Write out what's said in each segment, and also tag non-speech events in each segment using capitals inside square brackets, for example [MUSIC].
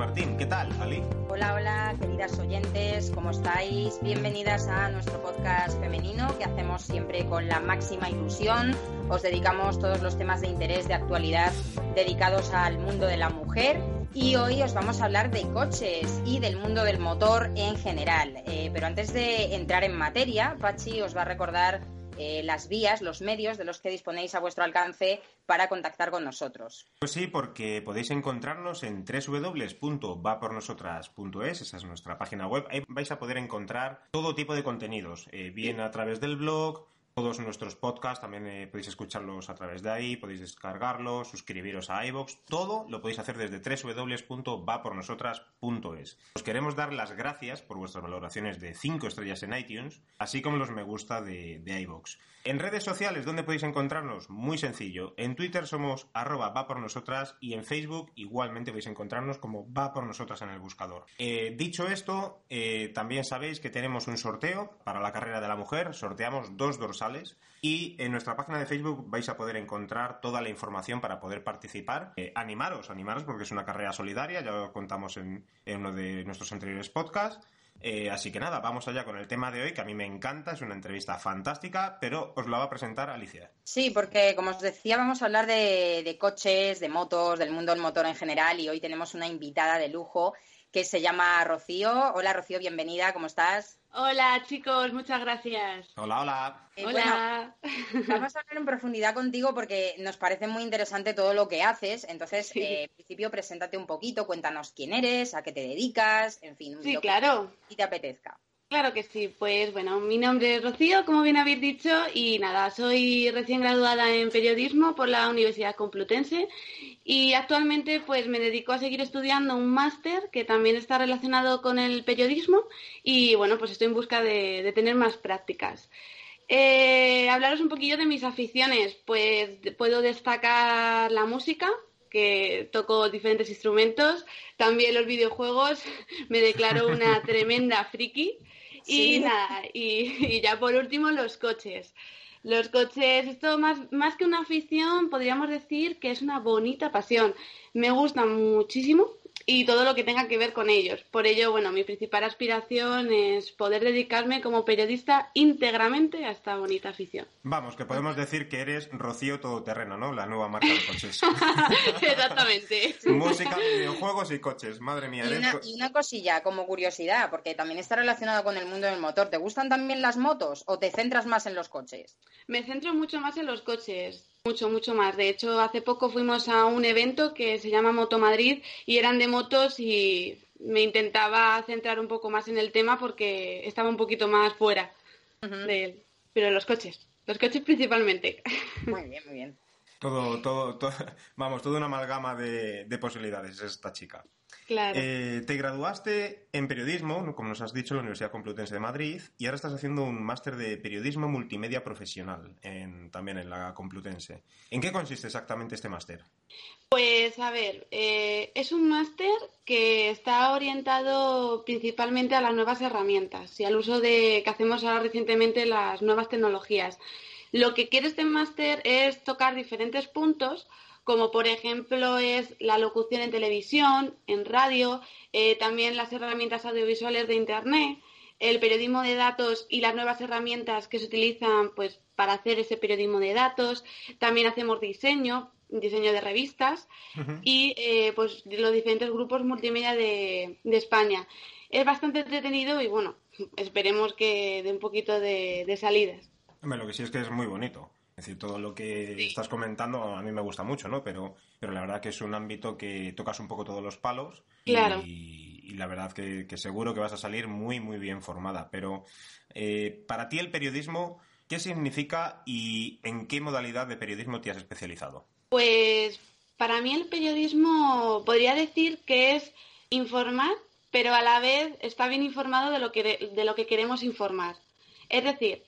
Martín. ¿Qué tal, Ali? Hola, hola, queridas oyentes, ¿cómo estáis? Bienvenidas a nuestro podcast femenino que hacemos siempre con la máxima ilusión. Os dedicamos todos los temas de interés, de actualidad, dedicados al mundo de la mujer. Y hoy os vamos a hablar de coches y del mundo del motor en general. Eh, pero antes de entrar en materia, Pachi os va a recordar eh, las vías, los medios de los que disponéis a vuestro alcance para contactar con nosotros. Pues sí, porque podéis encontrarnos en www.vapornosotras.es, esa es nuestra página web. Ahí vais a poder encontrar todo tipo de contenidos, eh, bien a través del blog, todos nuestros podcasts, también eh, podéis escucharlos a través de ahí, podéis descargarlos, suscribiros a iVoox, todo lo podéis hacer desde www.vapornosotras.es. Os queremos dar las gracias por vuestras valoraciones de 5 estrellas en iTunes, así como los me gusta de, de iVoox. En redes sociales, ¿dónde podéis encontrarnos? Muy sencillo. En Twitter somos arroba va por nosotras y en Facebook igualmente podéis encontrarnos como va por nosotras en el buscador. Eh, dicho esto, eh, también sabéis que tenemos un sorteo para la carrera de la mujer. Sorteamos dos dorsales y en nuestra página de Facebook vais a poder encontrar toda la información para poder participar. Eh, animaros, animaros porque es una carrera solidaria, ya lo contamos en, en uno de nuestros anteriores podcasts. Eh, así que nada, vamos allá con el tema de hoy, que a mí me encanta, es una entrevista fantástica, pero os la va a presentar Alicia. Sí, porque como os decía, vamos a hablar de, de coches, de motos, del mundo del motor en general y hoy tenemos una invitada de lujo que se llama Rocío. Hola Rocío, bienvenida, ¿cómo estás? Hola chicos, muchas gracias. Hola, hola. Eh, Hola. bueno, vamos a hablar en profundidad contigo porque nos parece muy interesante todo lo que haces. Entonces, Sí. eh, en principio, preséntate un poquito, cuéntanos quién eres, a qué te dedicas, en fin, Sí, lo que claro. ti te apetezca. Claro que sí. Pues bueno, mi nombre es Rocío, como bien habéis dicho, y nada, soy recién graduada en periodismo por la Universidad Complutense y actualmente pues me dedico a seguir estudiando un máster que también está relacionado con el periodismo y bueno, pues estoy en busca de, de tener más prácticas. Eh, hablaros un poquillo de mis aficiones, pues puedo destacar la música, que toco diferentes instrumentos, también los videojuegos, [LAUGHS] me declaro una [LAUGHS] tremenda friki. Y nada, y, y ya por último los coches. Los coches, esto más, más que una afición, podríamos decir que es una bonita pasión. Me gustan muchísimo y todo lo que tenga que ver con ellos. Por ello, bueno, mi principal aspiración es poder dedicarme como periodista íntegramente a esta bonita afición. Vamos, que podemos decir que eres Rocío Todoterreno, ¿no? La nueva marca de coches. [LAUGHS] Exactamente. Música, videojuegos y coches. Madre mía, Y una, y una cosilla como curiosidad, porque también está relacionado con el mundo del motor. ¿Te gustan también las motos o te centras más en los coches? Me centro mucho más en los coches, mucho, mucho más. De hecho, hace poco fuimos a un evento que se llama Moto Madrid y eran de motos y me intentaba centrar un poco más en el tema porque estaba un poquito más fuera de él. Pero los coches, los coches principalmente. Muy bien, muy bien. Todo, todo, todo- [LAUGHS] vamos, toda una amalgama de, de posibilidades esta chica. Claro. Eh, te graduaste en periodismo, como nos has dicho, en la Universidad Complutense de Madrid, y ahora estás haciendo un máster de periodismo multimedia profesional, en- también en la Complutense. ¿En qué consiste exactamente este máster? Pues a ver, eh, es un máster que está orientado principalmente a las nuevas herramientas y al uso de que hacemos ahora recientemente las nuevas tecnologías. Lo que quiere este máster es tocar diferentes puntos, como por ejemplo es la locución en televisión, en radio, eh, también las herramientas audiovisuales de Internet, el periodismo de datos y las nuevas herramientas que se utilizan pues, para hacer ese periodismo de datos. También hacemos diseño, diseño de revistas y eh, pues los diferentes grupos multimedia de, de España. Es bastante entretenido y bueno, [LAUGHS] esperemos que dé un poquito de, de salidas. Hombre, lo que sí es que es muy bonito. Es decir, todo lo que estás comentando a mí me gusta mucho, ¿no? Pero, pero la verdad que es un ámbito que tocas un poco todos los palos. Claro. Y, la verdad que, seguro que vas a salir muy, muy bien formada. Pero eh, para ti el periodismo, ¿qué significa y en qué modalidad de periodismo te has especializado? Pues para mí el periodismo podría decir que es informar, pero a la vez está bien informado de lo que, de lo que queremos informar. Es decir,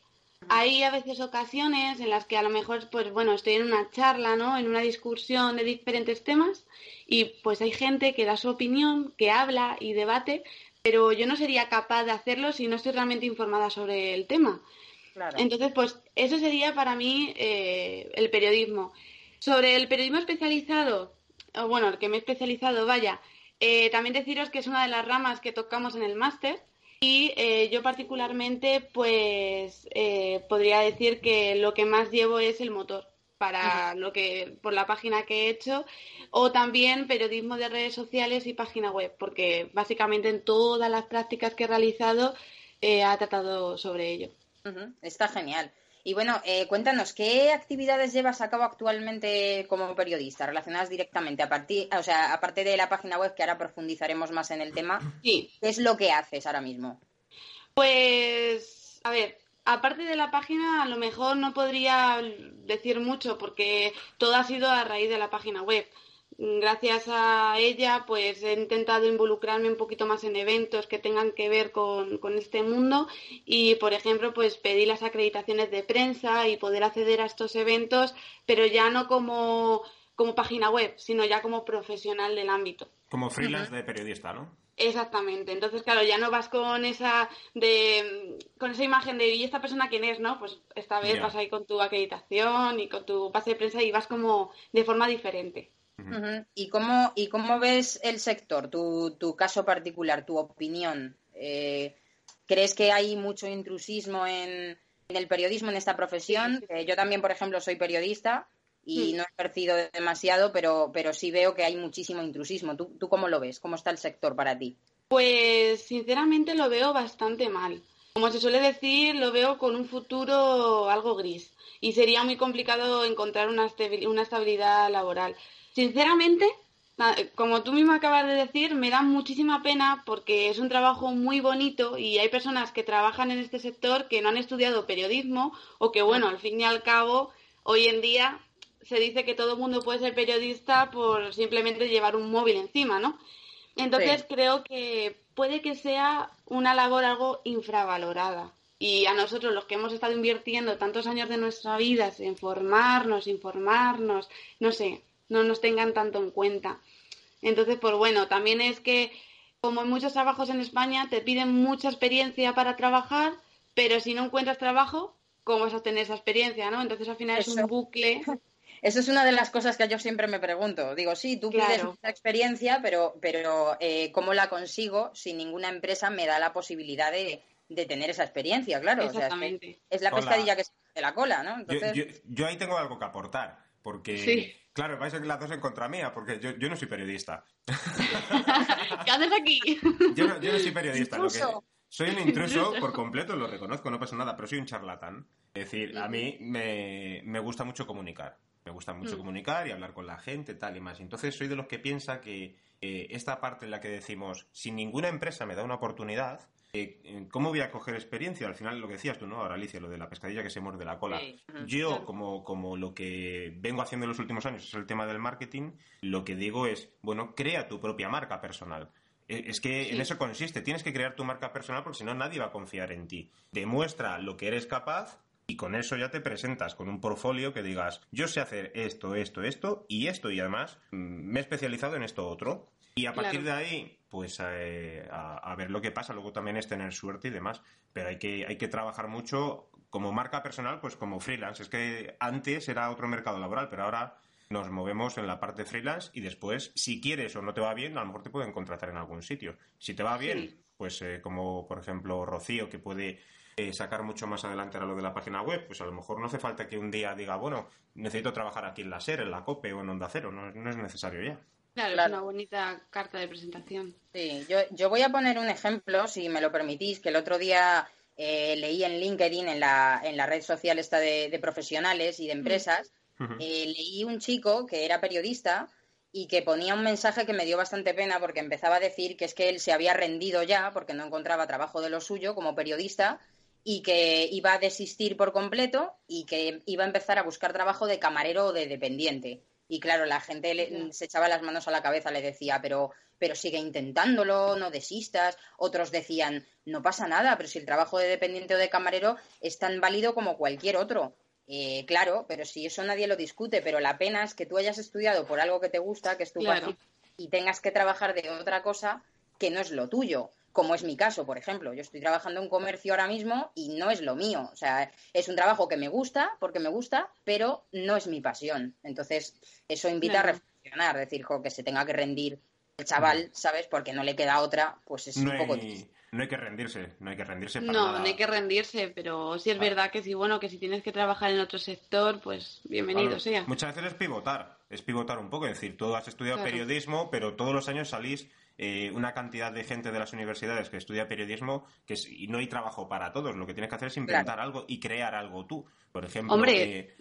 hay a veces ocasiones en las que a lo mejor, pues bueno, estoy en una charla, ¿no? En una discusión de diferentes temas y pues hay gente que da su opinión, que habla y debate, pero yo no sería capaz de hacerlo si no estoy realmente informada sobre el tema. Entonces, pues eso sería para mí eh, el periodismo. Sobre el periodismo especializado, o bueno, el que me he especializado, vaya, eh, también deciros que es una de las ramas que tocamos en el máster y eh, yo particularmente, pues eh, podría decir que lo que más llevo es el motor para lo que por la página que he hecho o también periodismo de redes sociales y página web, porque básicamente en todas las prácticas que he realizado eh, ha tratado sobre ello. Está genial. Y bueno, eh, cuéntanos, ¿qué actividades llevas a cabo actualmente como periodista relacionadas directamente a partir, o sea, aparte de la página web que ahora profundizaremos más en el tema? Sí. ¿Qué es lo que haces ahora mismo? Pues, a ver, aparte de la página, a lo mejor no podría decir mucho porque todo ha sido a raíz de la página web gracias a ella pues he intentado involucrarme un poquito más en eventos que tengan que ver con, este mundo y por ejemplo pues pedí las acreditaciones de prensa y poder acceder a estos eventos pero ya no como, como página web sino ya como profesional del ámbito. Como freelance de periodista, ¿no? Exactamente. Entonces, claro, ya no vas con esa de con esa imagen de ¿y esta persona quién es? ¿no? Pues esta vez vas ahí con tu acreditación y con tu pase de prensa y vas como de forma diferente. ¿Y, cómo, ¿Y cómo ves el sector, tu, tu caso particular, tu opinión? Eh, ¿Crees que hay mucho intrusismo en, el periodismo, en esta profesión? yo también, por ejemplo, soy periodista y no he ejercido demasiado, pero, pero sí veo que hay muchísimo intrusismo. ¿Tú, ¿Tú cómo lo ves? ¿Cómo está el sector para ti? Pues sinceramente lo veo bastante mal. Como se suele decir, lo veo con un futuro algo gris y sería muy complicado encontrar una, estabilidad laboral. Sinceramente, como tú mismo acabas de decir, me da muchísima pena porque es un trabajo muy bonito y hay personas que trabajan en este sector que no han estudiado periodismo o que, bueno, al fin y al cabo, hoy en día se dice que todo el mundo puede ser periodista por simplemente llevar un móvil encima, ¿no? Entonces creo que puede que sea una labor algo infravalorada. Y a nosotros, los que hemos estado invirtiendo tantos años de nuestra vida en formarnos, informarnos, no sé, no nos tengan tanto en cuenta. Entonces, pues bueno, también es que, como en muchos trabajos en España, te piden mucha experiencia para trabajar, pero si no encuentras trabajo, ¿cómo vas a obtener esa experiencia, no? Entonces, al final es un bucle. [LAUGHS] Eso es una de las cosas que yo siempre me pregunto. Digo, sí, tú pides mucha experiencia, pero, pero eh, ¿cómo la consigo si ninguna empresa me da la posibilidad de, tener esa experiencia? Claro, Exactamente. es, la pescadilla que se de la cola, ¿no? Yo, ahí tengo algo que aportar, porque, claro, vais a ser las dos en contra mía, porque yo, no soy periodista. [LAUGHS] ¿Qué haces aquí? yo, no, soy periodista. soy un intruso por completo, lo reconozco, no pasa nada, pero soy un charlatán. Es decir, a mí me, me gusta mucho comunicar. Me gusta mucho mm. comunicar y hablar con la gente, tal y más. Entonces soy de los que piensa que eh, esta parte en la que decimos, si ninguna empresa me da una oportunidad, eh, ¿cómo voy a coger experiencia? Al final lo que decías tú, ¿no? Ahora, Alicia, lo de la pescadilla que se muerde la cola. Yo, como, como lo que vengo haciendo en los últimos años es el tema del marketing, lo que digo es, bueno, crea tu propia marca personal. E, es que en eso consiste, tienes que crear tu marca personal porque si no nadie va a confiar en ti. Demuestra lo que eres capaz y con eso ya te presentas con un portfolio que digas, yo sé hacer esto, esto, esto y esto y además mm, me he especializado en esto otro. Y a partir de ahí, pues eh, a, ver lo que pasa. Luego también es tener suerte y demás. Pero hay que, hay que trabajar mucho como marca personal, pues como freelance. Es que antes era otro mercado laboral, pero ahora nos movemos en la parte freelance y después, si quieres o no te va bien, a lo mejor te pueden contratar en algún sitio. Si te va bien, pues eh, como por ejemplo Rocío, que puede eh, sacar mucho más adelante a lo de la página web, pues a lo mejor no hace falta que un día diga, bueno, necesito trabajar aquí en la SER, en la COPE o en Onda Cero, no, es necesario ya. Claro, es una bonita carta de presentación. Sí, yo, yo voy a poner un ejemplo, si me lo permitís, que el otro día eh, leí en LinkedIn, en la, en la red social esta de, profesionales y de empresas, eh, leí un chico que era periodista y que ponía un mensaje que me dio bastante pena porque empezaba a decir que es que él se había rendido ya porque no encontraba trabajo de lo suyo como periodista y que iba a desistir por completo y que iba a empezar a buscar trabajo de camarero o de dependiente. Y claro, la gente se echaba las manos a la cabeza, le decía, pero, pero sigue intentándolo, no desistas. Otros decían, no pasa nada, pero si el trabajo de dependiente o de camarero es tan válido como cualquier otro. Eh, claro, pero si eso nadie lo discute, pero la pena es que tú hayas estudiado por algo que te gusta, que es tu y tengas que trabajar de otra cosa que no es lo tuyo como es mi caso, por ejemplo. Yo estoy trabajando en comercio ahora mismo y no es lo mío. O sea, es un trabajo que me gusta, porque me gusta, pero no es mi pasión. Entonces, eso invita a reflexionar, decir, que se tenga que rendir el chaval, ¿sabes? Porque no le queda otra, pues es un poco No hay que rendirse, no hay que rendirse para No, no hay que rendirse, pero sí es verdad que si, bueno, que si tienes que trabajar en otro sector, pues bienvenido sea. Muchas veces es pivotar, es pivotar un poco, es decir, tú has estudiado periodismo, pero todos los años salís eh, una cantidad de gente de las universidades que estudia periodismo que y no hay trabajo para todos. Lo que tienes que hacer es inventar algo y crear algo tú. Por ejemplo, Hombre, eh,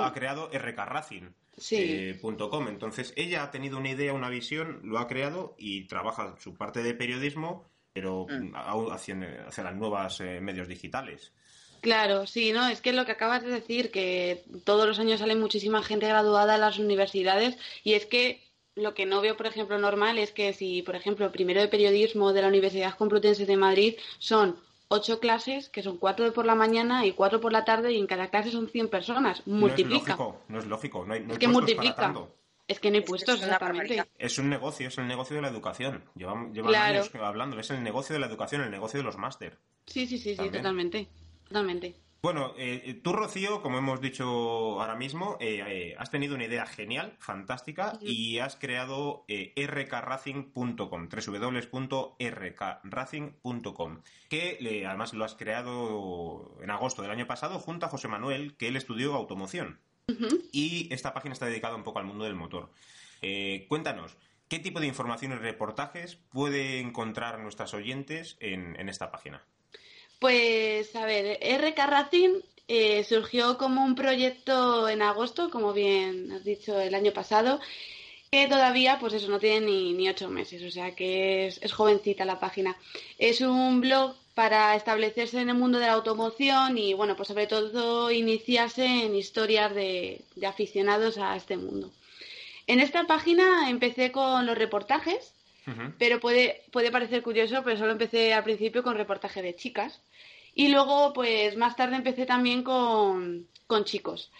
ha creado rkracing.com. Eh, Entonces, ella ha tenido una idea, una visión, lo ha creado y trabaja su parte de periodismo, pero mm. hacia, hacia, las nuevas eh, medios digitales. Claro, sí, no, es que lo que acabas de decir, que todos los años sale muchísima gente graduada a las universidades y es que lo que no veo, por ejemplo, normal es que si, por ejemplo, primero de periodismo de la Universidad Complutense de Madrid son ocho clases, que son cuatro por la mañana y cuatro por la tarde, y en cada clase son 100 personas. Multiplica. No es lógico, no es lógico. es que multiplica. Es que no hay puestos, es exactamente. Es un negocio, es el negocio de la educación. Llevan, llevan años hablando, es el negocio de la educación, el negocio de los máster. Sí, sí, sí, sí, totalmente. Totalmente. Bueno, eh, tú, Rocío, como hemos dicho ahora mismo, eh, eh, has tenido una idea genial, fantástica, y has creado rkracing.com, www.rkracing.com, que además lo has creado en agosto del año pasado junto a José Manuel, que él estudió automoción. Y esta página está dedicada un poco al mundo del motor. cuéntanos, ¿qué tipo de información y reportajes puede encontrar nuestras oyentes en esta página? Pues, a ver, RK Racing eh, surgió como un proyecto en agosto, como bien has dicho, el año pasado, que todavía, pues eso, no tiene ni, ocho meses, o sea que es, jovencita la página. Es un blog para establecerse en el mundo de la automoción y, bueno, pues sobre todo iniciarse en historias de, aficionados a este mundo. En esta página empecé con los reportajes, pero puede, puede parecer curioso, pero solo empecé al principio con reportaje de chicas. Y luego, pues más tarde empecé también con, chicos.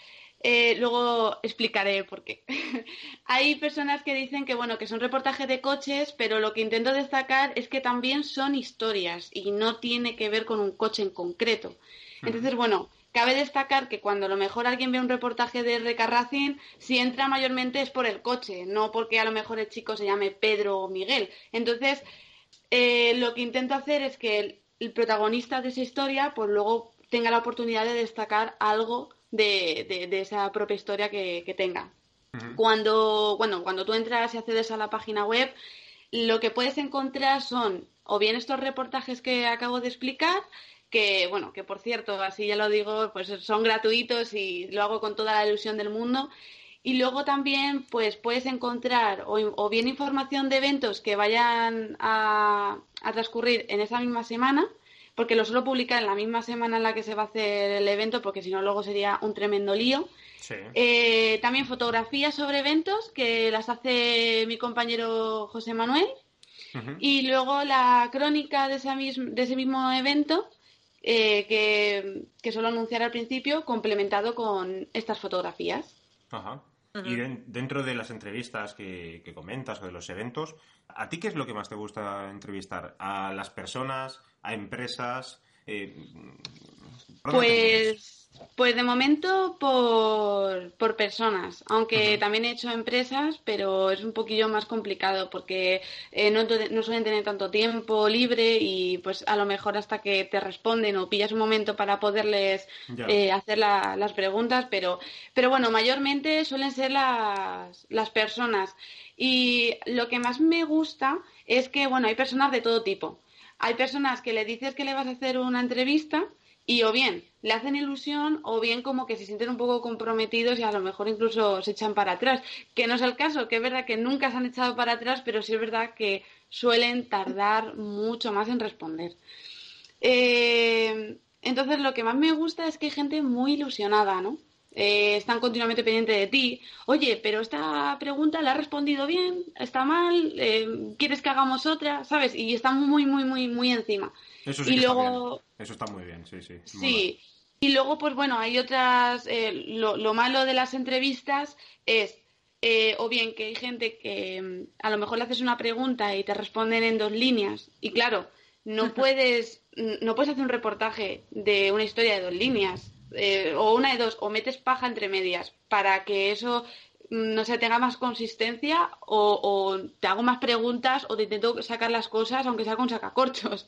Eh, luego explicaré por qué. [LAUGHS] Hay personas que dicen que bueno, que son reportajes de coches, pero lo que intento destacar es que también son historias y no tiene que ver con un coche en concreto. Entonces, bueno, cabe destacar que cuando a lo mejor alguien ve un reportaje de RK Racing, si entra mayormente es por el coche, no porque a lo mejor el chico se llame Pedro o Miguel. Entonces, eh, lo que intento hacer es que el protagonista de esa historia, pues luego tenga la oportunidad de destacar algo de, esa propia historia que, tenga. Cuando, bueno, cuando tú entras y accedes a la página web, lo que puedes encontrar son o bien estos reportajes que acabo de explicar, que bueno, que por cierto, así ya lo digo, pues son gratuitos y lo hago con toda la ilusión del mundo. Y luego también pues puedes encontrar o, bien información de eventos que vayan a, transcurrir en esa misma semana, porque lo suelo publicar en la misma semana en la que se va a hacer el evento, porque si no luego sería un tremendo lío. Eh, también fotografías sobre eventos que las hace mi compañero José Manuel. Y luego la crónica de ese mismo, de ese mismo evento eh, que, que suelo anunciar al principio, complementado con estas fotografías. Ajá. Y dentro de las entrevistas que, comentas o de los eventos, ¿a ti qué es lo que más te gusta entrevistar? ¿A las personas? ¿A empresas? Eh, pues pues de momento por, por personas, aunque también he hecho empresas, pero es un poquillo más complicado porque eh, no, no, suelen tener tanto tiempo libre y pues a lo mejor hasta que te responden o pillas un momento para poderles eh, hacer las preguntas, pero, pero bueno, mayormente suelen ser las, las personas. Y lo que más me gusta es que, bueno, hay personas de todo tipo. Hay personas que le dices que le vas a hacer una entrevista y o bien le hacen ilusión o bien como que se sienten un poco comprometidos y a lo mejor incluso se echan para atrás. Que no es el caso, que es verdad que nunca se han echado para atrás, pero sí es verdad que suelen tardar mucho más en responder. Eh, entonces lo que más me gusta es que hay gente muy ilusionada, ¿no? Eh, están continuamente pendientes de ti. Oye, pero esta pregunta la ha respondido bien, está mal, eh, ¿quieres que hagamos otra? ¿Sabes? Y están muy, muy, muy, muy encima. Eso sí y está luego... bien. Eso está muy bien, sí, sí. Sí. Y luego, pues bueno, hay otras. Eh, lo, lo, malo de las entrevistas es. o bien que hay gente que mm, a lo mejor le haces una pregunta y te responden en dos líneas. Y claro, no [LAUGHS] puedes, no puedes hacer un reportaje de una historia de dos líneas eh, o una de dos, o metes paja entre medias para que eso mm, no sé, tenga más consistencia o, o, te hago más preguntas o te intento sacar las cosas aunque sea con sacacorchos.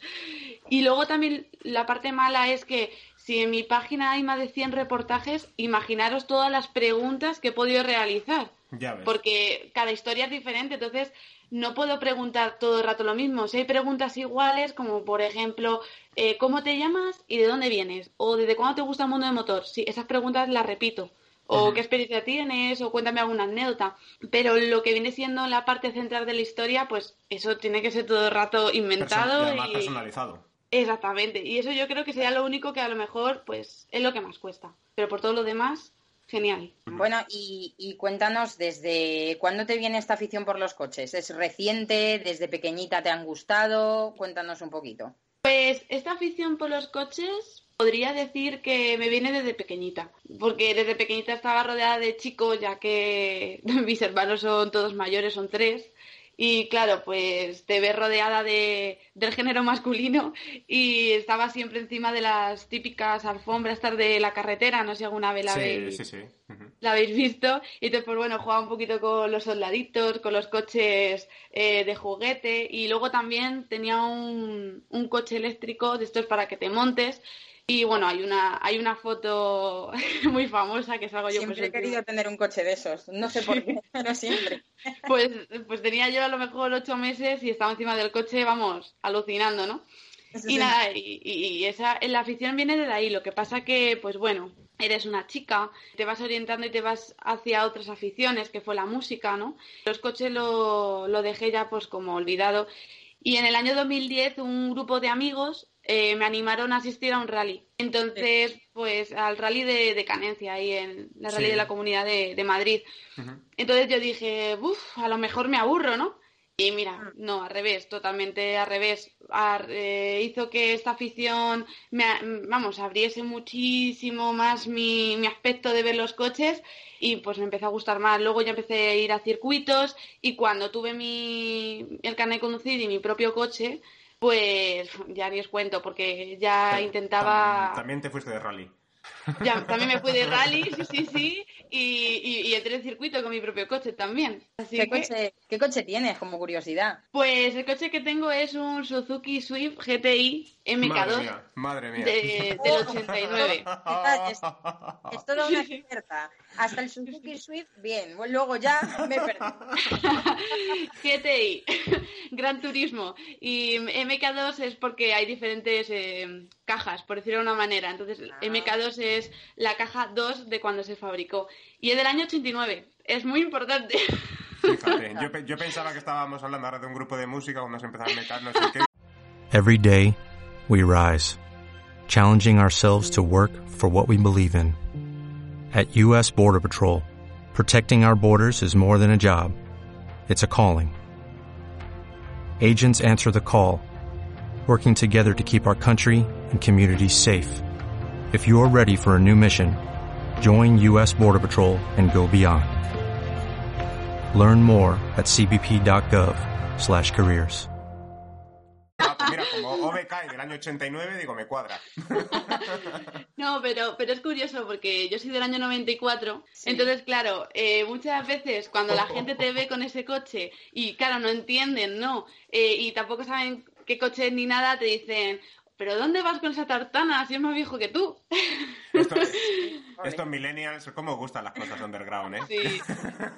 Y luego también la parte mala es que si en mi página hay más de 100 reportajes, imaginaros todas las preguntas que he podido realizar. Ya ves. Porque cada historia es diferente, entonces no puedo preguntar todo el rato lo mismo. Si hay preguntas iguales, como por ejemplo, eh, ¿cómo te llamas y de dónde vienes? O ¿desde cuándo te gusta el mundo del motor? Sí, esas preguntas las repito. O qué experiencia tienes, o cuéntame alguna anécdota. Pero lo que viene siendo la parte central de la historia, pues eso tiene que ser todo el rato inventado. Person y además personalizado. Exactamente. Y eso yo creo que sería lo único que a lo mejor, pues, es lo que más cuesta. Pero por todo lo demás, Genial. Bueno, y, y, cuéntanos, ¿desde cuándo te viene esta afición por los coches? ¿Es reciente? ¿Desde pequeñita te han gustado? Cuéntanos un poquito. Pues esta afición por los coches podría decir que me viene desde pequeñita, porque desde pequeñita estaba rodeada de chicos, ya que [LAUGHS] mis hermanos son todos mayores, son tres, y claro, pues te ves rodeada de, del género masculino y estaba siempre encima de las típicas alfombras de la carretera, no sé si alguna vez la, sí, habéis, sí, sí. Uh -huh. la habéis visto. Y entonces, pues bueno, jugaba un poquito con los soldaditos, con los coches eh, de juguete y luego también tenía un, un coche eléctrico de estos para que te montes y bueno, hay una, hay una foto [LAUGHS] muy famosa que salgo yo. Siempre pues, he querido tener un coche de esos, no sé por qué, pero siempre. [LAUGHS] Pues, pues tenía yo a lo mejor ocho meses y estaba encima del coche, vamos, alucinando, ¿no? Eso y sí. nada, y, y esa, la afición viene de ahí. Lo que pasa que, pues bueno, eres una chica, te vas orientando y te vas hacia otras aficiones, que fue la música, ¿no? Los coches lo, lo dejé ya pues como olvidado. Y en el año 2010 un grupo de amigos eh, me animaron a asistir a un rally. Entonces, pues al rally de, de Canencia, ahí en la rally Sí. de la Comunidad de, de Madrid. Entonces yo dije, uff, a lo mejor me aburro, ¿no? Y mira, Mm. no, al revés, totalmente al revés. Ar- eh, hizo que esta afición, me, vamos, abriese muchísimo más mi, mi aspecto de ver los coches y pues me empezó a gustar más. Luego ya empecé a ir a circuitos y cuando tuve mi, el carnet de conducir y mi propio coche, pues ya ni os cuento porque ya intentaba... También te fuiste de rally. Ya, también me fui de rally, sí, sí, sí, y, y, y entré en circuito con mi propio coche también. Así ¿Qué que, coche, ¿Qué coche tienes, como curiosidad? pues el coche que tengo es un Suzuki Swift GTI Madre MK2 mía, madre mía. de, del 89. Detalles. Es toda una experta. Hasta el Suzuki Swift, bien. Luego ya me perdí. [LAUGHS] GTI, [LAUGHS] Gran Turismo. Y MK2 es porque hay diferentes eh, cajas, por decirlo de una manera. Entonces, Ah. MK2 es la caja 2 de cuando se fabricó. Y es del año 89. Es muy importante. Fíjate, [LAUGHS] yo, yo pensaba que estábamos hablando ahora de un grupo de música cuando se empezaba a meter no sé qué. [LAUGHS] Every day, we rise, challenging ourselves to work for what we believe in. At U.S. Border Patrol, protecting our borders is more than a job, it's a calling. Agents answer the call, working together to keep our country and communities safe. If you are ready for a new mission, join U.S. Border Patrol and go beyond. Learn more at cbp.gov/careers. Ah, mira, como OBK del año 89, digo, me cuadra. [LAUGHS] No, pero, pero es curioso porque yo soy del año 94, Sí. entonces claro, eh, muchas veces cuando la gente te ve con ese coche y claro, no entienden, ¿no? Eh, y tampoco saben qué coche es ni nada, te dicen, ¿pero dónde vas con esa tartana si es más viejo que tú? Esto, [LAUGHS] estos millennials, ¿cómo gustan las cosas underground, eh? Sí,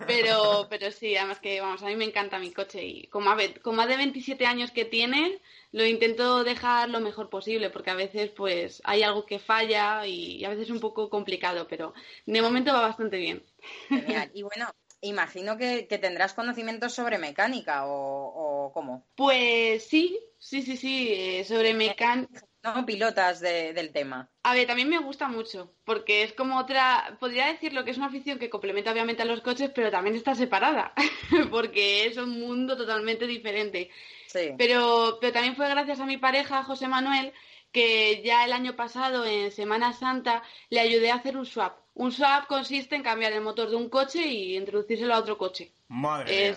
pero, pero sí, además que, vamos, a mí me encanta mi coche y como, con más de 27 años que tiene, lo intento dejar lo mejor posible porque a veces pues hay algo que falla y, a veces es un poco complicado, pero de momento va bastante bien. Genial. Y bueno, imagino que, tendrás conocimientos sobre mecánica o, cómo. Pues sí, sí, sí, sí, eh, sobre mecánica. No pilotas del tema. A ver, también me gusta mucho, porque es como otra, podría decirlo que es una afición que complementa obviamente a los coches, pero también está separada, [LAUGHS] porque es un mundo totalmente diferente. Sí. Pero, pero también fue gracias a mi pareja, José Manuel, que ya el año pasado, en Semana Santa, le ayudé a hacer un swap. Un swap consiste en cambiar el motor de un coche y introducírselo a otro coche. Madre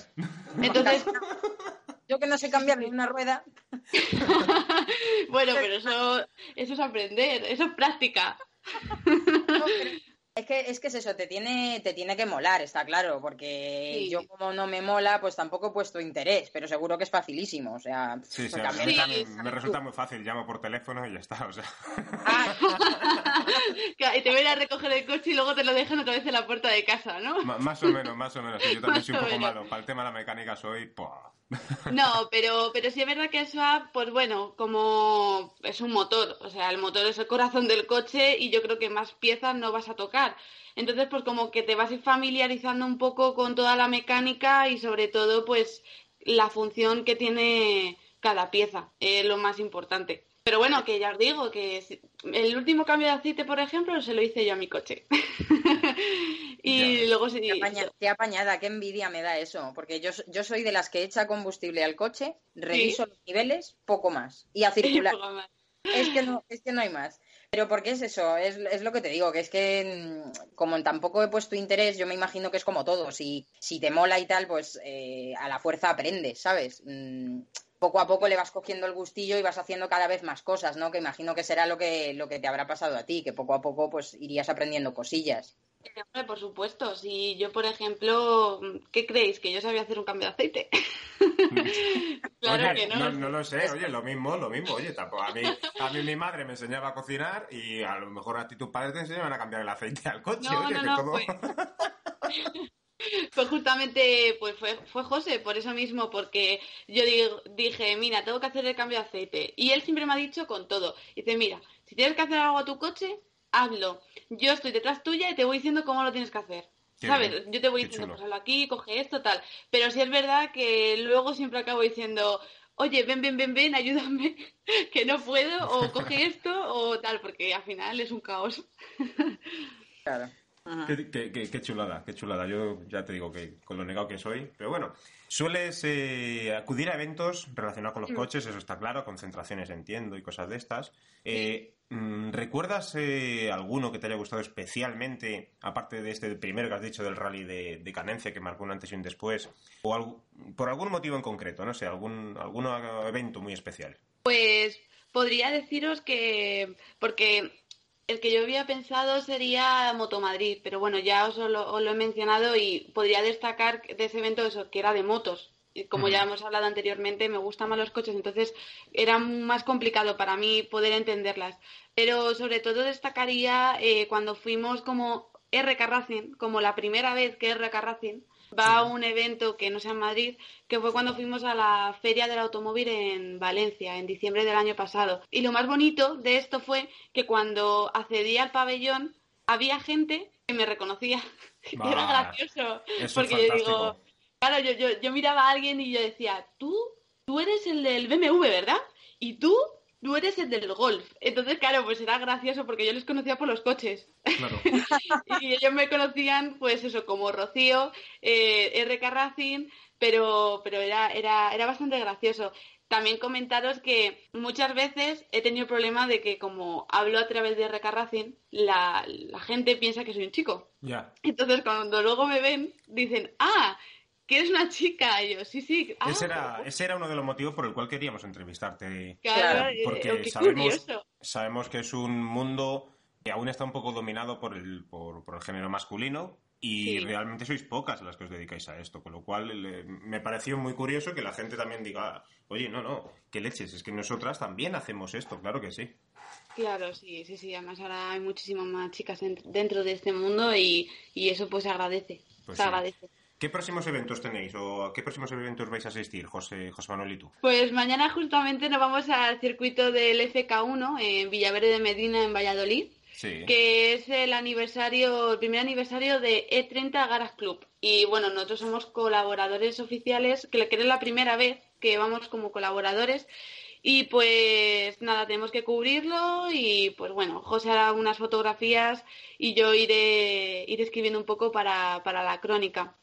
Entonces... [LAUGHS] Yo que no sé cambiar ni una rueda. [LAUGHS] bueno, pero eso, eso es aprender, eso es práctica. Es que, es que es eso, te tiene, te tiene que molar, está claro, porque yo como no me mola, pues tampoco he puesto interés, pero seguro que es facilísimo, o sea... Sí, sí, a mí también me resulta muy fácil, llamo por teléfono y ya está, o sea... [LAUGHS] Ah. y te voy a recoger el coche y luego te lo dejan otra vez en la puerta de casa, ¿no? más o menos, más o menos, yo también [LAUGHS] soy un poco malo, para el tema de la mecánica soy... No, pero, pero sí es verdad que eso, pues bueno, como es un motor, o sea, el motor es el corazón del coche y yo creo que más piezas no vas a tocar. Entonces, pues como que te vas a ir familiarizando un poco con toda la mecánica y sobre todo, pues la función que tiene cada pieza, es lo más importante. Pero bueno, que ya os digo que el último cambio de aceite, por ejemplo, se lo hice yo a mi coche. [LAUGHS] y luego sí. Qué, apañada, qué envidia me da eso. Porque yo, yo soy de las que echa combustible al coche, reviso los niveles, poco más. Y a [LAUGHS] circular. es, que no, es que no hay más. Pero porque es eso, es, es, lo que te digo, que es que mm, como tampoco he puesto interés, yo me imagino que es como todo, si, si te mola y tal, pues eh, a la fuerza aprendes, ¿sabes? Mm, poco a poco le vas cogiendo el gustillo y vas haciendo cada vez más cosas, ¿no? Que imagino que será lo que, lo que te habrá pasado a ti, que poco a poco pues irías aprendiendo cosillas. por supuesto. Si yo, por ejemplo, ¿qué creéis? ¿Que yo sabía hacer un cambio de aceite? [LAUGHS] claro que no. no. lo sé, oye, lo mismo, lo mismo. Oye, tampoco. A mí, a mí mi madre me enseñaba a cocinar y a lo mejor a ti tus padres te enseñaban a cambiar el aceite al coche. oye, que todo... Pues. [LAUGHS] [LAUGHS] Pues justamente pues fue, fue José, por eso mismo, porque yo dije, mira, tengo que hacer el cambio de aceite. Y él siempre me ha dicho con todo. Dice, mira, si tienes que hacer algo a tu coche, hazlo. Yo estoy detrás tuya y te voy diciendo cómo lo tienes que hacer. ¿Sabes? Yo te voy diciendo, pues aquí, coge esto, tal. Pero sí es verdad que luego siempre acabo diciendo, oye, ven, ven, ven, ven, ayúdame, [LAUGHS] que no puedo, o coge [LAUGHS] esto, o tal, porque al final es un caos. Claro. Qué, chulada, qué chulada. Yo ya te digo que con lo negado que soy. Pero bueno, sueles eh, acudir a eventos relacionados con los coches, eso está claro, concentraciones entiendo y cosas de estas. Eh, mm, ¿Recuerdas eh, alguno que te haya gustado especialmente, aparte de este primero que has dicho del rally de, de Canencia, que marcó un antes y un después? ¿O por algún motivo en concreto, no sé, algún, algún evento muy especial? Pues podría deciros que, porque el que yo había pensado sería Motomadrid, pero bueno, ya os lo, he mencionado y podría destacar de ese evento eso, que era de motos. Y como ya hemos hablado anteriormente, me gustan más los coches, entonces era más complicado para mí poder entenderlas. Pero sobre todo destacaría eh, cuando fuimos como RK Racing, como la primera vez que RK Racing va a un evento que no sea en Madrid, que fue cuando fuimos a la Feria del Automóvil en Valencia, en diciembre del año pasado. Y lo más bonito de esto fue que cuando accedí al pabellón, había gente que me reconocía. [LAUGHS] era gracioso. porque yo digo, claro, yo, yo, yo miraba a alguien y yo decía, tú, tú eres el del BMW, ¿verdad? Y tú tú eres el del golf. Entonces, claro, pues era gracioso porque yo les conocía por los coches. Claro. [LAUGHS] y ellos me conocían, pues eso, como Rocío, eh, RK Racing, pero, pero era, era, era bastante gracioso. También comentaros que muchas veces he tenido el problema de que como hablo a través de RK Racing, la, la gente piensa que soy un chico. Ya. Entonces, cuando luego me ven, dicen, ah, que eres una chica. Y yo, sí, sí. Ah, ese, era, ese era uno de los motivos por el cual queríamos entrevistarte. Claro, porque sabemos, sabemos que es un mundo que aún está un poco dominado por el, por, el género masculino, y realmente sois pocas las que os dedicáis a esto, con lo cual me pareció muy curioso que la gente también diga, oye, no, no, qué leches, es que nosotras también hacemos esto, claro que sí. Claro, sí, sí, sí, además ahora hay muchísimas más chicas dentro de este mundo y, eso pues se agradece, pues se agradece. ¿Qué próximos eventos tenéis o a qué próximos eventos vais a asistir, José, José Manuel y tú? Pues mañana justamente nos vamos al circuito del FK1 en Villaverde de Medina, en Valladolid que es el aniversario, el primer aniversario de E30 Garas Club. Y bueno, nosotros somos colaboradores oficiales, que es la primera vez que vamos como colaboradores. Y pues nada, tenemos que cubrirlo y pues bueno, José hará unas fotografías y yo iré, iré escribiendo un poco para, para la crónica.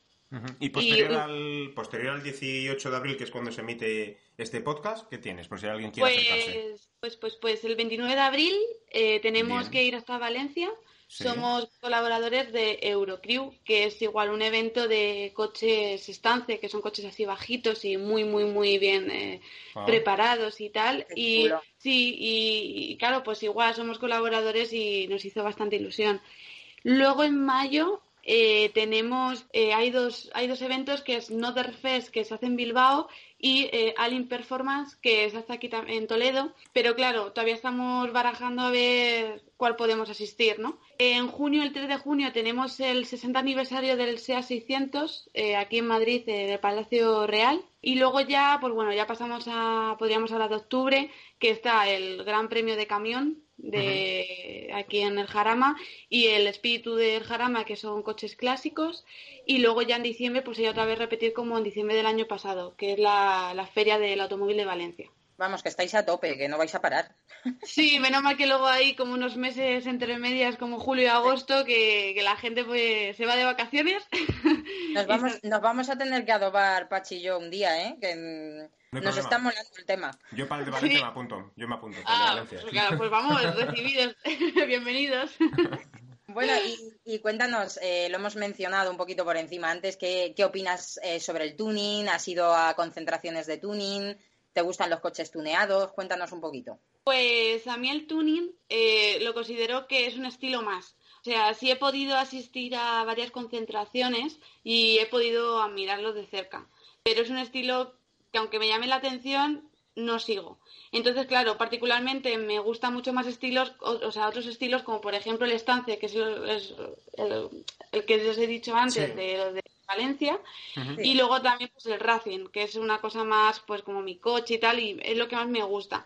Y posterior, al, posterior al 18 de abril, que es cuando se emite este podcast, ¿qué tienes? Por si alguien quiere pues, acercarse. Pues, pues, pues el 29 de abril eh, tenemos que ir hasta Valencia. Somos colaboradores de Eurocrew, que es igual un evento de coches estance, que son coches así bajitos y muy, muy, muy bien eh, ah. preparados y tal. y sí, y, claro, pues igual somos colaboradores y nos hizo bastante ilusión. Luego en mayo eh, tenemos, eh, hay, dos, hay dos eventos que es Nother Fest, que se hace en Bilbao, y eh, Alien Performance, que se hace aquí en Toledo. Pero claro, todavía estamos barajando a ver cuál podemos asistir, ¿no? En junio, el 3 de junio, tenemos el 60 aniversario del SEA 600, aquí en Madrid, del Palacio Real. Y luego ya, pues bueno, ya pasamos a, podríamos hablar de octubre, que está el Gran Premio de Camión, de aquí en el Jarama y el espíritu del Jarama que son coches clásicos y luego ya en diciembre pues ya otra vez repetir como en diciembre del año pasado que es la, la feria del automóvil de Valencia Vamos, que estáis a tope, que no vais a parar. [LAUGHS] Sí, menos mal que luego hay como unos meses entre medias, como julio y agosto, que, la gente pues se va de vacaciones. Nos [LAUGHS] vamos, nos vamos a tener que adobar, Pachi y yo, un día, ¿eh? Que nos está molando el tema. Yo para el de Valencia me apunto, yo me apunto. Ah, pues, claro, pues vamos, [LAUGHS] recibidos, [LAUGHS] bienvenidos. [LAUGHS] Bueno, y, cuéntanos, eh, lo hemos mencionado un poquito por encima antes, ¿qué, qué opinas eh, sobre el tuning? ¿Has ido a concentraciones de tuning? ¿Te gustan los coches tuneados? Cuéntanos un poquito. Pues a mí el tuning eh, lo considero que es un estilo más. O sea, sí he podido asistir a varias concentraciones y he podido admirarlo de cerca. Pero es un estilo que aunque me llame la atención, no sigo. Entonces, claro, particularmente me gustan mucho más estilos, o, sea, otros estilos como por ejemplo el estance, que es, el, que les he dicho antes de, de Valencia. Y luego también pues el Racing, que es una cosa más pues como mi coche y tal, y es lo que más me gusta.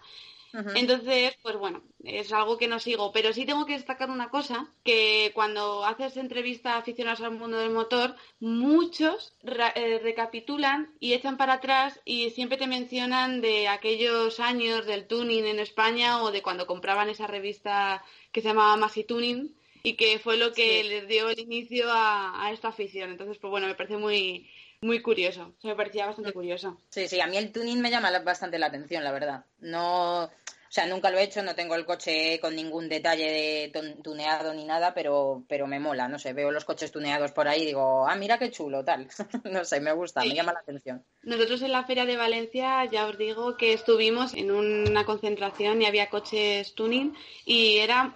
Entonces, pues bueno, es algo que no sigo, pero sí tengo que destacar una cosa, que cuando haces entrevista a aficionados al mundo del motor, muchos eh, recapitulan y echan para atrás y siempre te mencionan de aquellos años del tuning en España o de cuando compraban esa revista que se llamaba Masi Tuning y que fue lo que les dio el inicio a, esta afición. Entonces, pues bueno, me parece muy, muy curioso. me parecía bastante curioso. Sí, sí, a mí el tuning me llama bastante la atención, la verdad. No, o sea, nunca lo he hecho, no tengo el coche con ningún detalle de tuneado ni nada, pero, pero me mola, no sé, veo los coches tuneados por ahí y digo, ah, mira qué chulo, tal. [LAUGHS] no sé, me gusta, me llama la atención. Nosotros en la Feria de Valencia, ya os digo que estuvimos en una concentración y había coches tuning y era,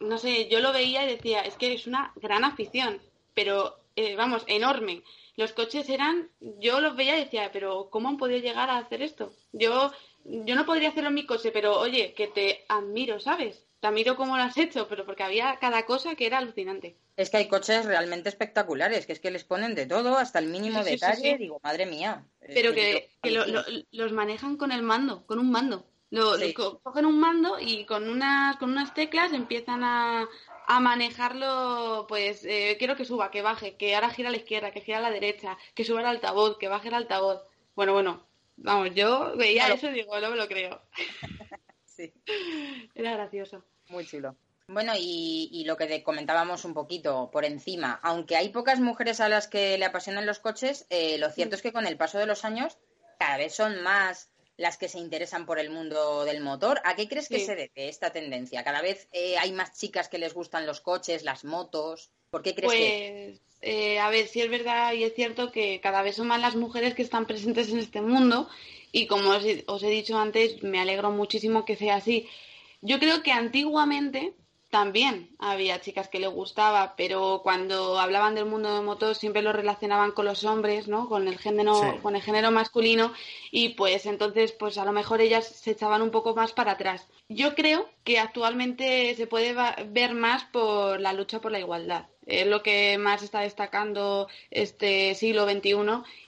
no sé, yo lo veía y decía, es que es una gran afición, pero eh, vamos, enorme. Los coches eran, yo los veía y decía, pero ¿cómo han podido llegar a hacer esto? Yo yo no podría hacerlo en mi coche, pero oye, que te admiro, ¿sabes? Te admiro cómo lo has hecho, pero porque había cada cosa que era alucinante. Es que hay coches realmente espectaculares, que es que les ponen de todo, hasta el mínimo detalle, digo, madre mía. Pero que, los manejan con el mando, con un mando. Lo, cogen un mando y con unas, con unas teclas empiezan a, a manejarlo, pues eh, quiero que suba, que baje, que ahora gira a la izquierda, que gira a la derecha, que suba el altavoz, que baje el altavoz. Bueno, bueno, Vamos, yo veía eso y digo, no me lo creo. [LAUGHS] sí. [LAUGHS] Era gracioso. Muy chulo. Bueno, y, lo que comentábamos un poquito por encima, aunque hay pocas mujeres a las que le apasionan los coches, eh, lo cierto es que con el paso de los años cada vez son más las que se interesan por el mundo del motor. ¿A qué crees que se debe esta tendencia? ¿Cada vez eh, hay más chicas que les gustan los coches, las motos? ¿Por qué crees que...? Pues, eh, a ver, sí es verdad y es cierto que cada vez son más las mujeres que están presentes en este mundo y como os, he dicho antes, me alegro muchísimo que sea así. Yo creo que antiguamente también había chicas que le gustaba, pero cuando hablaban del mundo de motos siempre lo relacionaban con los hombres, ¿no? Con el género, con el género masculino y pues entonces pues a lo mejor ellas se echaban un poco más para atrás. Yo creo que actualmente se puede ver más por la lucha por la igualdad. Es lo que más está destacando este siglo XXI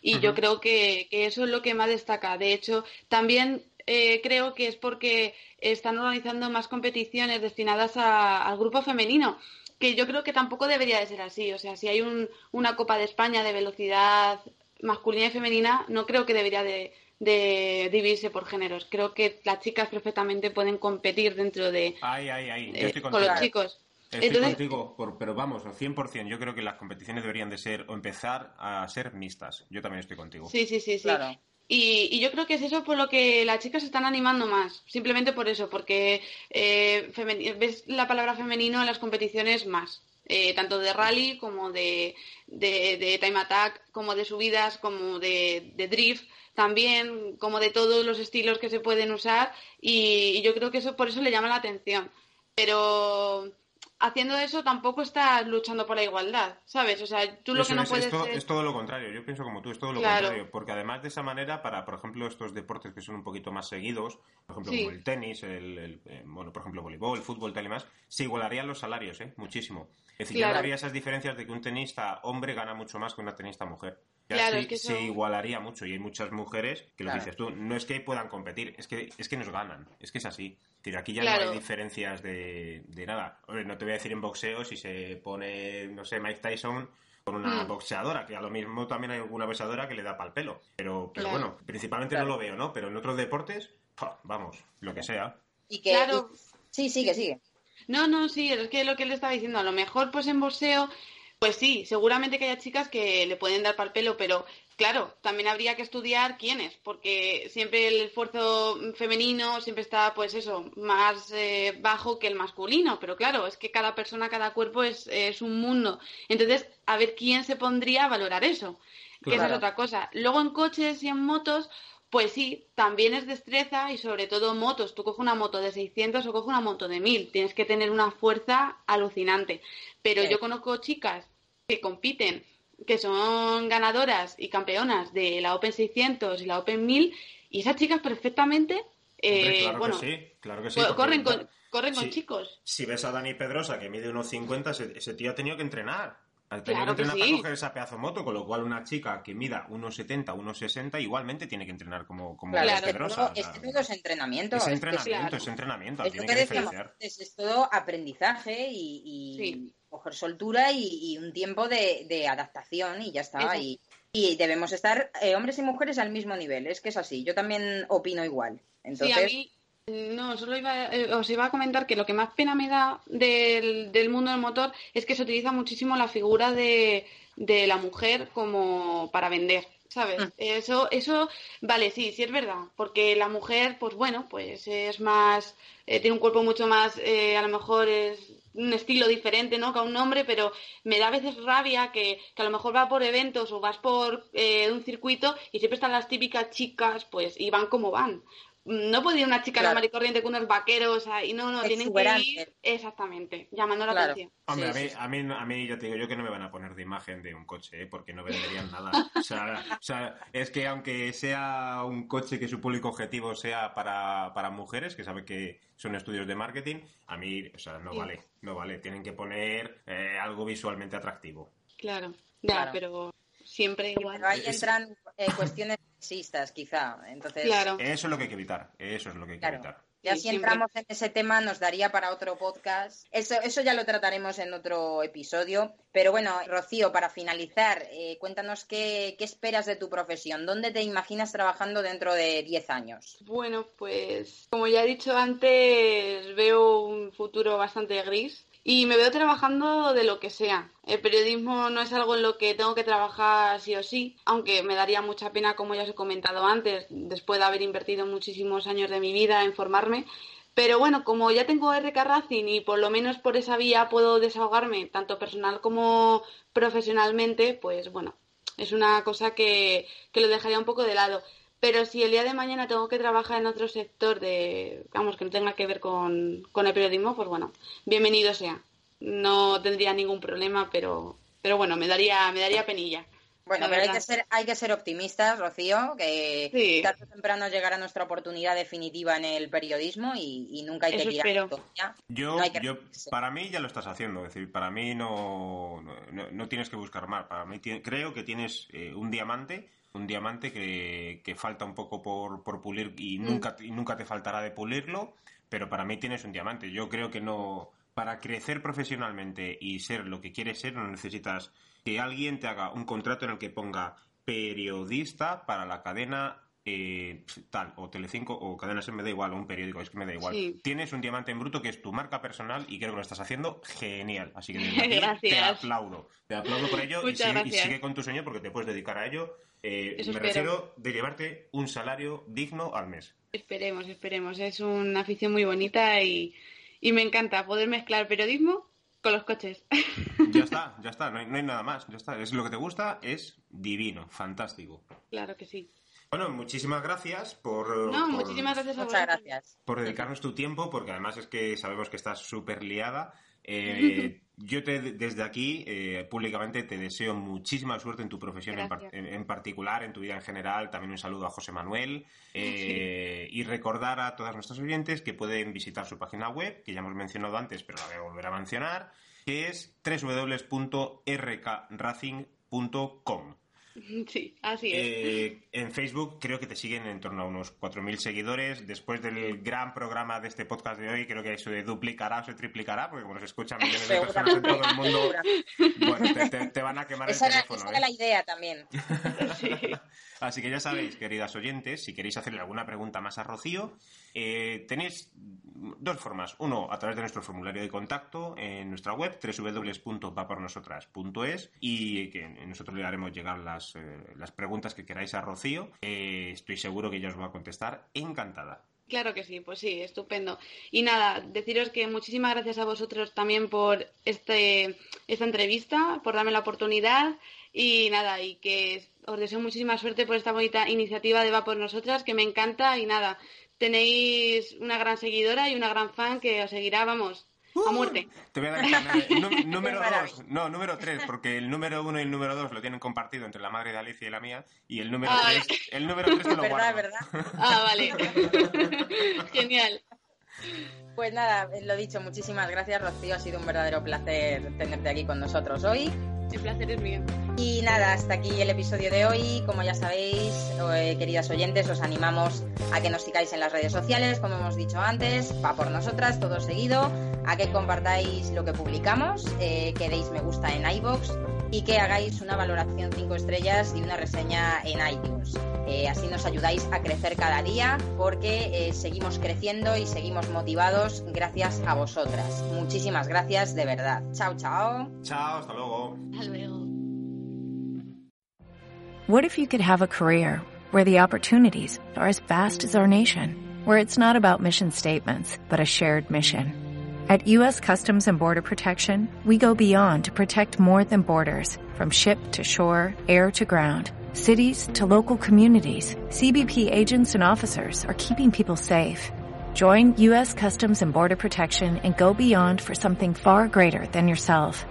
y yo creo que, que eso es lo que más destaca. De hecho, también eh, creo que es porque están organizando más competiciones destinadas al grupo femenino, que yo creo que tampoco debería de ser así. O sea, si hay una Copa de España de velocidad masculina y femenina, no creo que debería de, dividirse por géneros. Creo que las chicas perfectamente pueden competir dentro de... con los chicos. Estoy contigo, pero vamos, al 100%. Yo creo que las competiciones deberían de ser o empezar a ser mixtas. Yo también estoy contigo. Sí, sí, sí, sí. Y, yo creo que es eso por lo que las chicas se están animando más, simplemente por eso, porque eh, ves la palabra femenino en las competiciones más, eh, tanto de rally como de, de, time attack, como de subidas, como de, drift, también como de todos los estilos que se pueden usar y, y yo creo que eso por eso le llama la atención. Pero haciendo eso tampoco estás luchando por la igualdad, ¿sabes? O sea, tú lo que no es, puedes... Es todo, lo contrario, yo pienso como tú, es todo lo contrario, porque además de esa manera, para, por ejemplo, estos deportes que son un poquito más seguidos, por ejemplo, como el tenis, el, eh, bueno, por ejemplo, voleibol, el fútbol, tal y más, se igualarían los salarios, ¿eh? Muchísimo. Es decir, ya no habría esas diferencias de que un tenista hombre gana mucho más que una tenista mujer. Ya se igualaría mucho y hay muchas mujeres que lo dices tú, no es que puedan competir, es que, es que nos ganan, es que es así aquí ya no hay diferencias de, nada. no te voy a decir en boxeo si se pone, no sé, Mike Tyson con una mm. boxeadora, que a lo mismo también hay alguna boxeadora que le da pal pelo. Pero, pero bueno, principalmente no lo veo, ¿no? Pero en otros deportes, vamos, lo que sea. Y que, claro. Sí, sigue, sigue. No, no, sí, es que lo que él estaba diciendo, a lo mejor pues en boxeo pues sí, seguramente que haya chicas que le pueden dar pal pelo, pero Claro, también habría que estudiar quiénes, porque siempre el esfuerzo femenino siempre está, pues eso, más eh, bajo que el masculino, pero claro, es que cada persona, cada cuerpo es, un mundo. Entonces, a ver quién se pondría a valorar eso, que esa es otra cosa. Luego en coches y en motos, pues sí, también es destreza y sobre todo motos. Tú coges una moto de 600 o coges una moto de 1000, tienes que tener una fuerza alucinante. Pero yo conozco chicas que compiten que son ganadoras y campeonas de la Open 600 y la Open 1000 y esas chicas perfectamente eh, claro bueno, que sí, claro que sí. Corren con, corren con chicos. Si ves a Dani Pedrosa que mide unos 50, ese, tío ha tenido que entrenar. Ha tenido que entrenar para coger esa pedazo moto, con lo cual una chica que mida unos 70, unos 60, igualmente tiene que entrenar como, como claro, Pedrosa. es todo es entrenamiento. Es entrenamiento, es, entrenamiento. Es, tiene que, es, todo aprendizaje y coger soltura y, un tiempo de, adaptación y ya está. Y, debemos estar eh, hombres y mujeres al mismo nivel. Es que es así. Yo también opino igual. Entonces... Sí, a mí, no, solo iba, eh, os iba a comentar que lo que más pena me da del, del mundo del motor es que se utiliza muchísimo la figura de, de la mujer como para vender. ¿sabes? Mm. Eso, eso, vale, sí, sí es verdad, porque la mujer, pues bueno, pues es más, eh, tiene un cuerpo mucho más, a lo mejor es un estilo diferente, ¿no? Que a un hombre, pero me da a veces rabia que, que a lo mejor va por eventos o vas por eh, un circuito y siempre están las típicas chicas, pues, y van como van no puede ir una chica claro. normal y corriente con unos vaqueros y no, no, tienen que ir exactamente, llamando la atención. Hombre, a, mí, a, mí, ya te digo yo que no me van a poner de imagen de un coche, ¿eh? porque no venderían nada. [LAUGHS] O sea, o sea, es que aunque sea un coche que su público objetivo sea para, para mujeres, que sabe que son estudios de marketing, a mí, o sea, no vale, no vale. Tienen que poner eh, algo visualmente atractivo. Claro, ya, pero siempre igual. Pero ahí entran eh, cuestiones sexistas, quizá. Entonces, Eso es lo que hay que evitar. Eso es lo que hay que evitar. Ya si entramos en ese tema nos daría para otro podcast. Eso, eso ya lo trataremos en otro episodio. Pero bueno, Rocío, para finalizar, eh, cuéntanos qué, qué, esperas de tu profesión. ¿Dónde te imaginas trabajando dentro de 10 años? Bueno, pues como ya he dicho antes, veo un futuro bastante gris. Y me veo trabajando de lo que sea. El periodismo no es algo en lo que tengo que trabajar sí o sí, aunque me daría mucha pena, como ya os he comentado antes, después de haber invertido muchísimos años de mi vida en formarme. Pero bueno, como ya tengo RK Racing y por lo menos por esa vía puedo desahogarme, tanto personal como profesionalmente, pues bueno, es una cosa que, que lo dejaría un poco de lado pero si el día de mañana tengo que trabajar en otro sector de, vamos, que no tenga que ver con, con el periodismo, pues bueno, bienvenido sea. No tendría ningún problema, pero, pero bueno, me daría, me daría penilla. Bueno, pero hay que, ser, hay que ser optimistas, Rocío, que tarde o temprano llegará nuestra oportunidad definitiva en el periodismo y, nunca hay que tirar Yo, yo, para mí ya lo estás haciendo, es decir, para mí no, no, tienes que buscar más. Para mí creo que tienes eh, un diamante un diamante que, que falta un poco por, por pulir y mm. nunca, y nunca te faltará de pulirlo, pero para mí tienes un diamante. Yo creo que no, para crecer profesionalmente y ser lo que quieres ser, no necesitas que alguien te haga un contrato en el que ponga periodista para la cadena eh, tal, o Telecinco, o Cadenas me da igual, o un periódico, es que me da igual. Tienes un diamante en bruto que es tu marca personal y creo que lo estás haciendo genial. Así que [LAUGHS] te aplaudo. Te aplaudo por ello y sigue, con tu sueño porque te puedes dedicar a ello. Eh, me refiero de llevarte un salario digno al mes. Esperemos, esperemos. Es una afición muy bonita y, me encanta poder mezclar periodismo con los coches. Ya está, [LAUGHS] ya está, no hay, no hay, nada más, ya está. Es lo que te gusta, es divino, fantástico. Claro que sí. Bueno, muchísimas gracias por. No, muchísimas gracias a Muchas gracias. Por dedicarnos tu tiempo, porque además es que sabemos que estás súper liada. [LAUGHS] Eh, yo te, desde aquí, eh, públicamente, te deseo muchísima suerte en tu profesión en, particular, en tu vida en general. También un saludo a José Manuel. Eh, y recordar a todas nuestras oyentes que pueden visitar su página web, que ya hemos mencionado antes, pero la voy a volver a mencionar, que es www.rkracing.com. [LAUGHS] Sí, así es. Eh, en Facebook creo que te siguen en torno a unos 4.000 seguidores. Después del gran programa de este podcast de hoy, creo que eso de duplicará o se triplicará, porque como nos escuchan millones de personas en todo el mundo, [LAUGHS] bueno, te, van a quemar el teléfono. Esa era ¿eh? la idea también. [LAUGHS] Así que ya sabéis, queridas oyentes, si queréis hacerle alguna pregunta más a Rocío, eh, tenéis dos formas. Uno, a través de nuestro formulario de contacto en nuestra web, www.vapornosotras.es, y que nosotros le haremos llegar las, eh, las preguntas que queráis a Rocío. Eh, estoy seguro que ella os va a contestar encantada. Claro que sí, pues sí, estupendo. Y nada, deciros que muchísimas gracias a vosotros también por este, esta entrevista, por darme la oportunidad y nada, y que os deseo muchísima suerte por esta bonita iniciativa de Va por Nosotras, que me encanta y nada, tenéis una gran seguidora y una gran fan que os seguirá, vamos, a muerte. Te voy a dar el [LAUGHS] número dos, no, número tres, porque el número uno y el número dos lo tienen compartido entre la madre de Alicia y la mía, y el número ah, tres, el número tres te lo verdad, ¿Verdad? [LAUGHS] Ah, vale. [LAUGHS] Genial. Pues nada, lo dicho, muchísimas gracias, Rocío. Ha sido un verdadero placer tenerte aquí con nosotros hoy. El placer es mío. Y nada, hasta aquí el episodio de hoy. Como ya sabéis, eh, queridas oyentes, os animamos a que nos sigáis en las redes sociales, como hemos dicho antes, va por nosotras, todo seguido, a que compartáis lo que publicamos, eh, que deis me gusta en iBox y que hagáis una valoración 5 estrellas y una reseña en iTunes. Eh, así nos ayudáis a crecer cada día porque seguimos creciendo y seguimos motivados gracias a vosotras. Muchísimas gracias de verdad. Chao, chao. Chao, hasta luego. Hasta luego. What if you could have a career where the opportunities are as vast as our nation, where it's not about mission statements, but a shared mission? At U.S. Customs and Border Protection, we go beyond to protect more than borders, from ship to shore, air to ground, cities to local communities. CBP agents and officers are keeping people safe. Join U.S. Customs and Border Protection and go beyond for something far greater than yourself.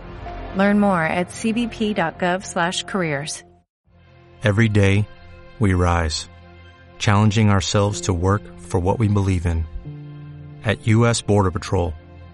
Learn more at cbp.gov slash careers. Every day, we rise, challenging ourselves to work for what we believe in. At U.S. Border Patrol,